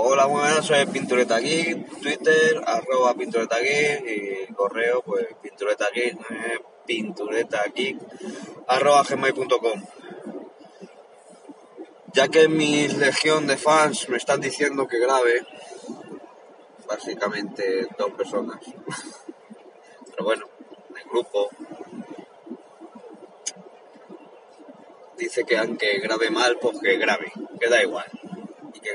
Hola, buenas, soy Pintureta Geek, Twitter, arroba Pintureta Geek y correo, pues Pintureta Geek, eh, Pintureta Geek, arroba gmail.com. Ya que mi legión de fans me están diciendo que grabe, básicamente dos personas. Pero bueno, el grupo dice que aunque grabe mal, pues que grabe, que da igual.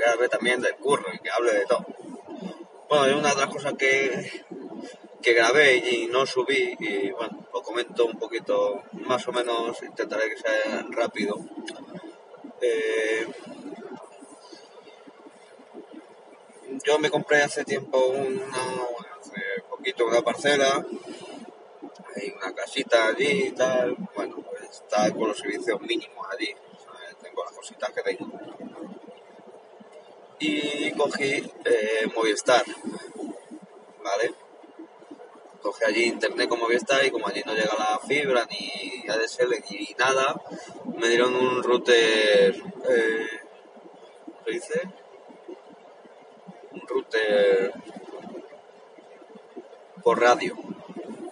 Que grabe también del curro y que hable de todo. Bueno, es una de las cosas que, que grabé y no subí y bueno, lo comento un poquito, más o menos intentaré que sea rápido. Eh, yo me compré hace tiempo una, hace poquito una parcela, hay una casita allí y tal, bueno, pues está con los servicios mínimos allí, tengo las cositas que tengo. Y cogí eh, Movistar, ¿vale? Cogí allí internet con Movistar y como allí no llega la fibra ni ADSL ni nada, me dieron un router, eh. Un router por radio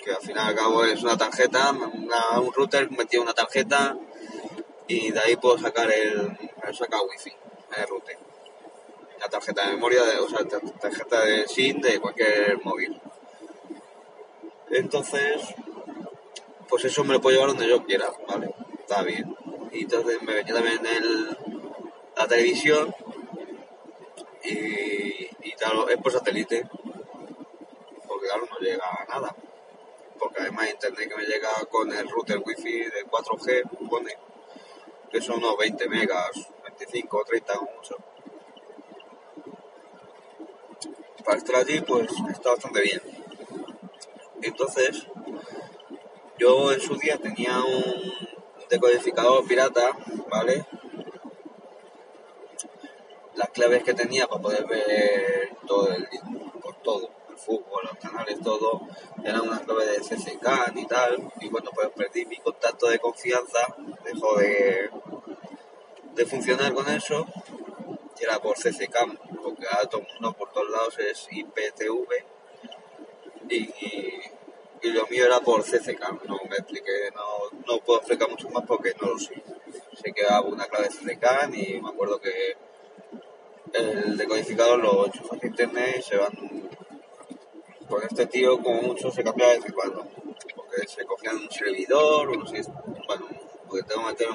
que al final y al cabo es una tarjeta, un router metido una tarjeta y de ahí puedo sacar el, el sacar wifi, el router. La tarjeta de memoria, de, o sea, tarjeta de SIM de cualquier móvil. Entonces, pues eso me lo puedo llevar donde yo quiera, ¿vale? Está bien. Y entonces me venía también el, la televisión y, y es por satélite. Porque claro, no llega a nada porque además internet que me llega con el router wifi de 4G pone que son unos 20 megas, 25 30 mucho. Para estar allí pues está bastante bien. Entonces, yo en su día tenía un decodificador pirata, ¿vale? Las claves que tenía para poder ver todo el por todo fútbol, los canales, todo, eran unas claves de CCK y tal, y cuando pues perdí mi contacto de confianza, dejó de, de funcionar con eso, era por CCK, porque ahora todo el mundo por todos lados es IPTV, y, y, lo mío era por CCK, no me expliqué, no, no puedo explicar mucho más porque no lo sé. Sé que hago una clave de y me acuerdo que el decodificador lo enchufas a internet y se van con este tío como mucho se cambia de vez en cuando, porque se cogía un servidor, o no sé, bueno, porque tengo que meter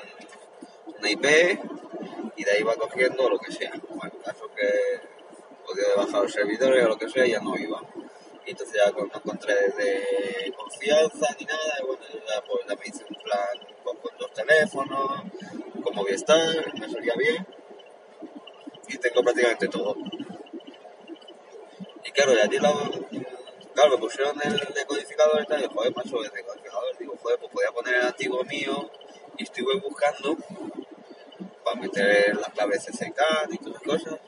una IP y de ahí va cogiendo lo que sea. Bueno, caso que podía bajar los servidores o lo que sea, ya no iba. Y entonces ya no encontré de confianza ni nada, y bueno, ya, pues, ya me hice un plan con, con dos teléfonos, con Movistar, me salía bien, y tengo prácticamente todo. Y claro, ya ti la, Claro, me pusieron el decodificador y tal, y joder, macho, el decodificador, digo, joder, pues podía poner el antiguo mío y estuve buscando meter las claves CCK y todas cosas.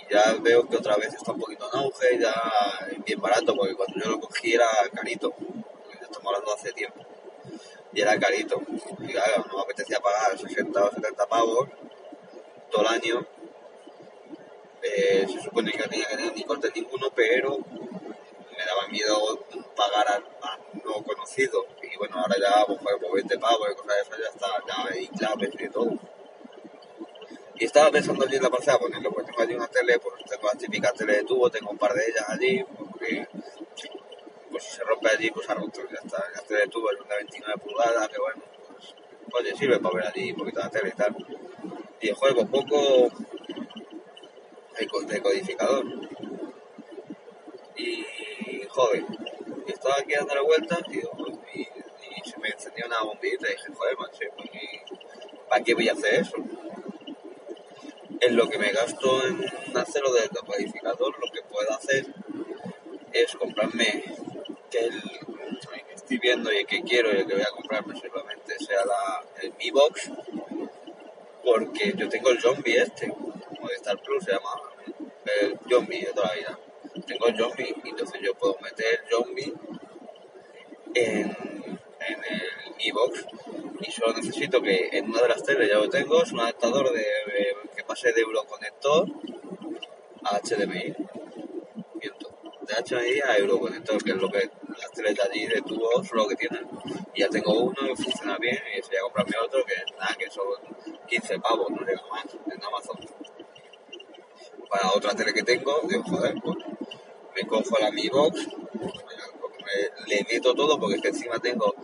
Y ya veo que otra vez está un poquito en auge, ya bien barato, porque cuando yo lo cogí era carito, estamos hablando hace tiempo. Y era carito. Y claro, no me apetecía pagar 60 o 70 pavos todo el año. Eh, se supone que no tenía que tener ni corte ninguno, pero me daba miedo pagar a, no conocido. Y bueno, ahora ya, pues, pues 20 pavos y cosas de esas, ya está, ya hay claves y todo. Y estaba pensando allí en la parcela ponerlo, pues tengo allí una tele, pues tengo las típicas tele de tubo, tengo un par de ellas allí, porque pues si se rompe allí, pues ha roto, ya está. La tele de tubo es una 29 pulgadas, que bueno, pues, oye, sirve para ver allí un poquito la tele y tal. Y el juego poco el decodificador. Y joder, y estaba aquí dando la vuelta y, y, se me encendió una bombita y dije, joder, macho, ¿para qué voy a hacer eso? En lo que me gasto en hacerlo del decodificador, lo que puedo hacer es comprarme que el que estoy viendo y el que quiero y el que voy a comprarme solamente sea la, el Mi Box, porque yo tengo el zombie este, Star Plus se llama, el zombie de toda la vida. Tengo zombie, entonces yo puedo meter zombie en, en el e-box y solo necesito que en una de las teles ya lo tengo, es un adaptador de, que pase de Euroconector a HDMI. De HDMI a Euroconector, que es lo que las teles de allí de tubos son lo que tienen. Y ya tengo uno funciona bien y sería comprarme otro que nada, que son 15 pavos, no llega más en Amazon. Para otra tele que tengo, digo, joder, pues me cojo la Mi Box, le meto todo porque es que encima tengo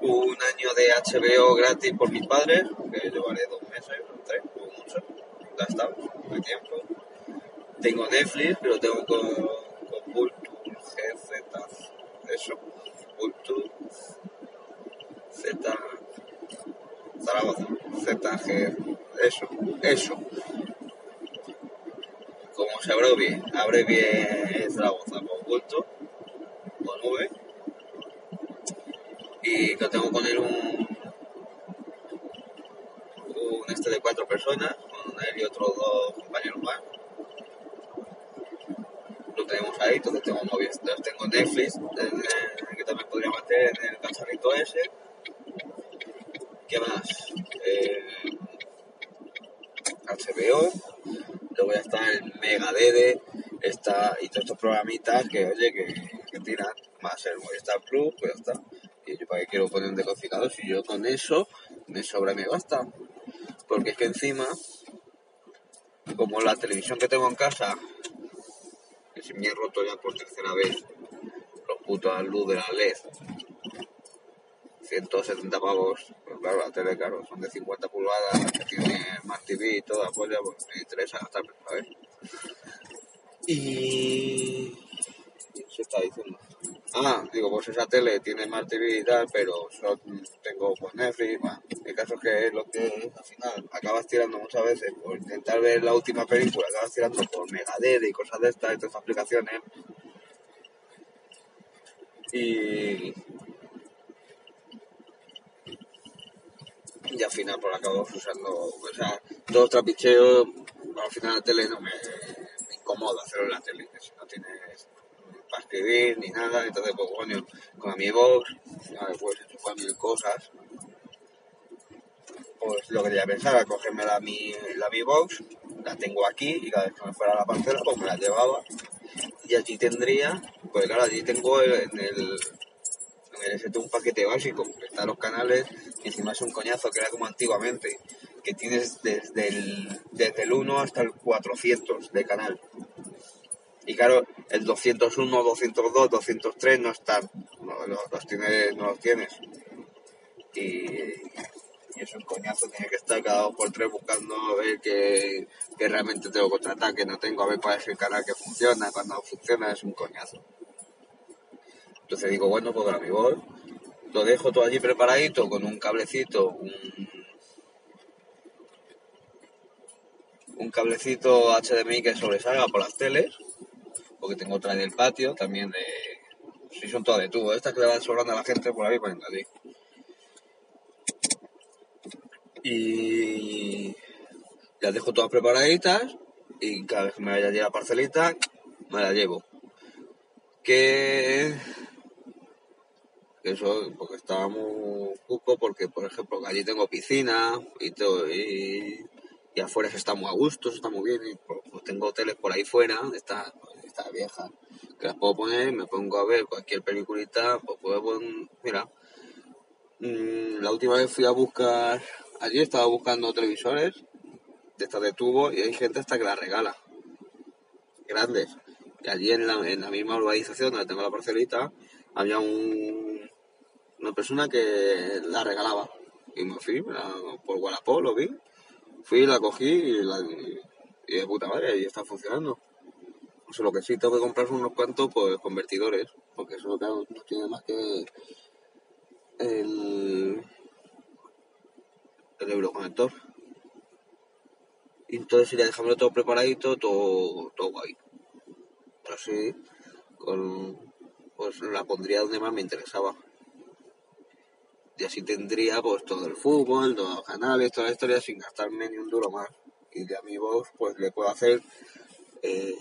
un año de HBO gratis por mis padres, que llevaré dos meses, tres, como mucho, gastado, de tiempo. Tengo Netflix, pero tengo con, con Vulture, GZ, eso, Vulture, Z, Zaragoza, ZG, eso, eso. Como se abrevie, abrevie Zaragoza con Vulture, con V, y que tengo con él un, un este de cuatro personas, con él y otros dos compañeros más. Tenemos ahí, entonces tengo entonces tengo Netflix, eh, que también podría meter en el cacharrito ese. ¿Qué más? Eh, HBO, luego ya está el Mega Dede, está, y todos estos programitas que, oye, que, que tiran, más el Movistar Plus, pues ya está. Y yo para qué quiero poner un decodificador si yo con eso me sobra y me basta. Porque es que encima, como la televisión que tengo en casa, que se me ha roto ya por tercera vez, los putos luz de la LED, 170 pavos, pues claro, la tele, claro, son de 50 pulgadas, que tiene Smart TV y toda polla, pues me interesa gastarme, ¿sabes? Y... ¿Qué se está diciendo? Ah, digo, pues esa tele tiene Smart TV y tal, pero solo tengo pues Netflix, bueno, caso es que lo que al final acabas tirando muchas veces por intentar ver la última película, acabas tirando por Megadeth y cosas de estas, estas aplicaciones. Y, y al final por acabo usando, o sea, los trapicheos, al final la tele no me, me incomoda hacerlo en la tele, si no tienes para escribir ni nada, entonces pues coño, con mi ya después enchufar mil cosas, pues lo que ya pensaba, cogerme la mi, la box, la tengo aquí y cada vez que me fuera a la parcela pues me la llevaba y allí tendría, pues claro, allí tengo en el en el un paquete básico, que están los canales, y encima es un coñazo que era como antiguamente, que tienes desde el, desde el 1 hasta el 400 de canal. Y claro, el 201, 202, 203 no están, no, no- los tienes, no los tienes. Y, y es un coñazo, tiene que estar cada dos por tres buscando a ver que, que realmente tengo que contratar, que no tengo, a ver cuál es el canal que funciona, cuando funciona es un coñazo. Entonces digo, bueno, pues para mi voz, lo dejo todo allí preparadito con un cablecito, un, un cablecito HDMI que sobresalga por las teles, porque tengo otra en el patio también de... Sí, son todas de tubo, estas que le van sobrando a la gente por ahí poniendo allí. Y las dejo todas preparaditas y cada vez que me vaya allí la parcelita, me la llevo. Que eso porque estaba muy cuco porque por ejemplo allí tengo piscina y todo y, y afuera se está muy a gusto se está muy bien y pues, pues tengo hoteles por ahí fuera está está vieja que las puedo poner me pongo a ver cualquier peliculita pues puedo pon- mira mm, la última vez fui a buscar allí estaba buscando televisores de estas de tubo y hay gente hasta que la regala grandes y allí en la, en la misma urbanización donde tengo la parcelita había un, una persona que la regalaba. Y me fui por Wallapop, lo vi. Fui, la cogí y, la, y de puta madre, y está funcionando. O sea, lo que sí tengo que comprar unos cuantos pues, convertidores, porque eso claro, no tiene más que el, el euroconector. Y entonces iría dejándolo todo preparadito, todo, todo guay. Así, con, pues la pondría donde más me interesaba. Y así tendría pues todo el fútbol, todos los canales, toda la historia sin gastarme ni un duro más. Y de a mi voz pues le puedo hacer eh,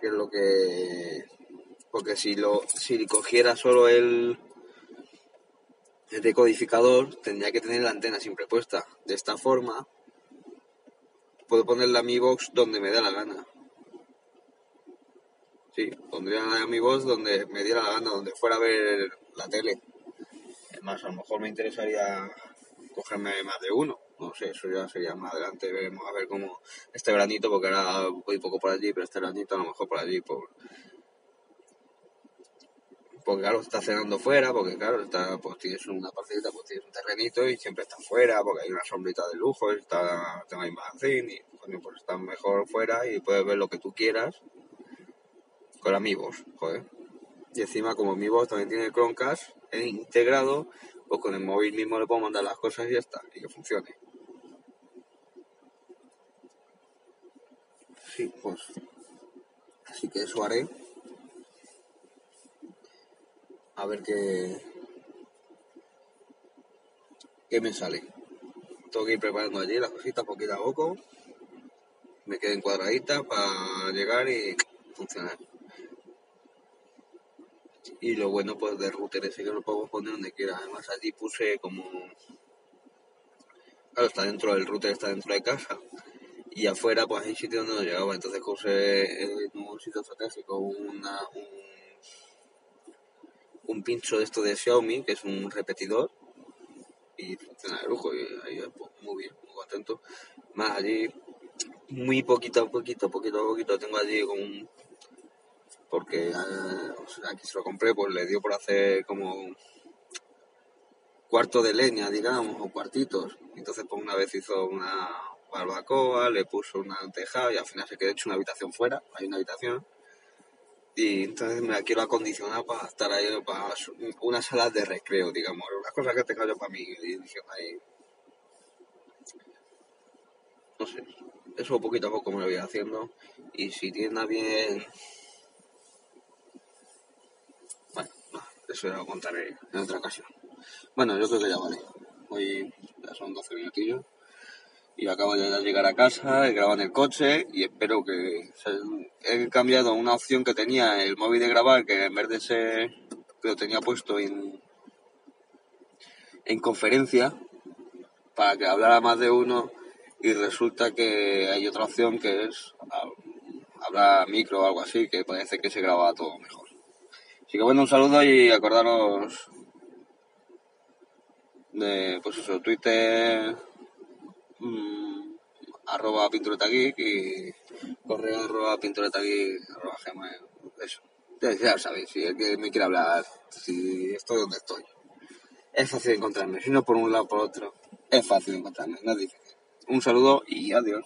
que es lo que... Porque si lo si cogiera solo el, el decodificador, tendría que tener la antena siempre puesta. De esta forma, puedo ponerla a mi box donde me dé la gana. Sí, pondría mi voz donde me diera la gana, donde fuera a ver la tele. Es más, a lo mejor me interesaría cogerme más de uno. No sé, eso ya sería más adelante. Veremos a ver cómo este veranito, porque ahora voy poco por allí, pero este veranito a lo mejor por allí, por... porque claro, está cenando fuera, porque claro, está, pues tienes una partida, pues tienes un terrenito y siempre está fuera, porque hay una sombrita de lujo, está, tengo ahí y coño, pues está mejor fuera y puedes ver lo que tú quieras con amigos, joder. Y encima como mi voz también tiene Chromecast integrado, pues con el móvil mismo le puedo mandar las cosas y ya está, y que funcione. Sí, pues así que eso haré. A ver qué, qué me sale. Tengo que ir preparando allí las cositas poquito a poco. Me queden cuadraditas para llegar y funcionar. Y lo bueno pues de router ese que lo puedo poner donde quiera. Además allí puse como... Claro, está dentro del router, está dentro de casa. Y afuera pues hay sitios donde no llegaba. Entonces puse en un sitio estratégico una, un, un pincho de esto de Xiaomi, que es un repetidor. Y funciona de lujo. Y ahí pues, muy bien, muy contento. Más allí, muy poquito a poquito, poquito a poquito, tengo allí como un porque eh, aquí se lo compré, pues le dio por hacer como cuarto de leña, digamos, o cuartitos. Entonces, pues una vez hizo una barbacoa, le puso una tejada y al final se quedó hecho una habitación fuera, hay una habitación. Y entonces me la quiero acondicionar para estar ahí, para una sala de recreo, digamos, una cosa que tenga yo para mí. Dije, ahí. No sé, eso poquito a poco me lo voy haciendo. Y si tiene bien Eso ya lo contaré en otra ocasión. Bueno, yo creo que ya vale. Hoy ya son 12 minutillos. Y acabo de llegar a casa, he grabado en el coche y espero que... he cambiado una opción que tenía el móvil de grabar, que en vez de ser... que lo tenía puesto en... en conferencia, para que hablara más de uno y resulta que hay otra opción que es hablar micro o algo así, que parece que se graba todo mejor. Así que bueno, un saludo y acordaros de, pues eso, Twitter, mmm, arroba pinturetageek y correo arroba pinturetageek arroba gmail, eso. Ya, ya sabéis, si el que me quiere hablar, si estoy donde estoy. Es fácil encontrarme, si no por un lado por otro, es fácil encontrarme, no es difícil. Un saludo y adiós.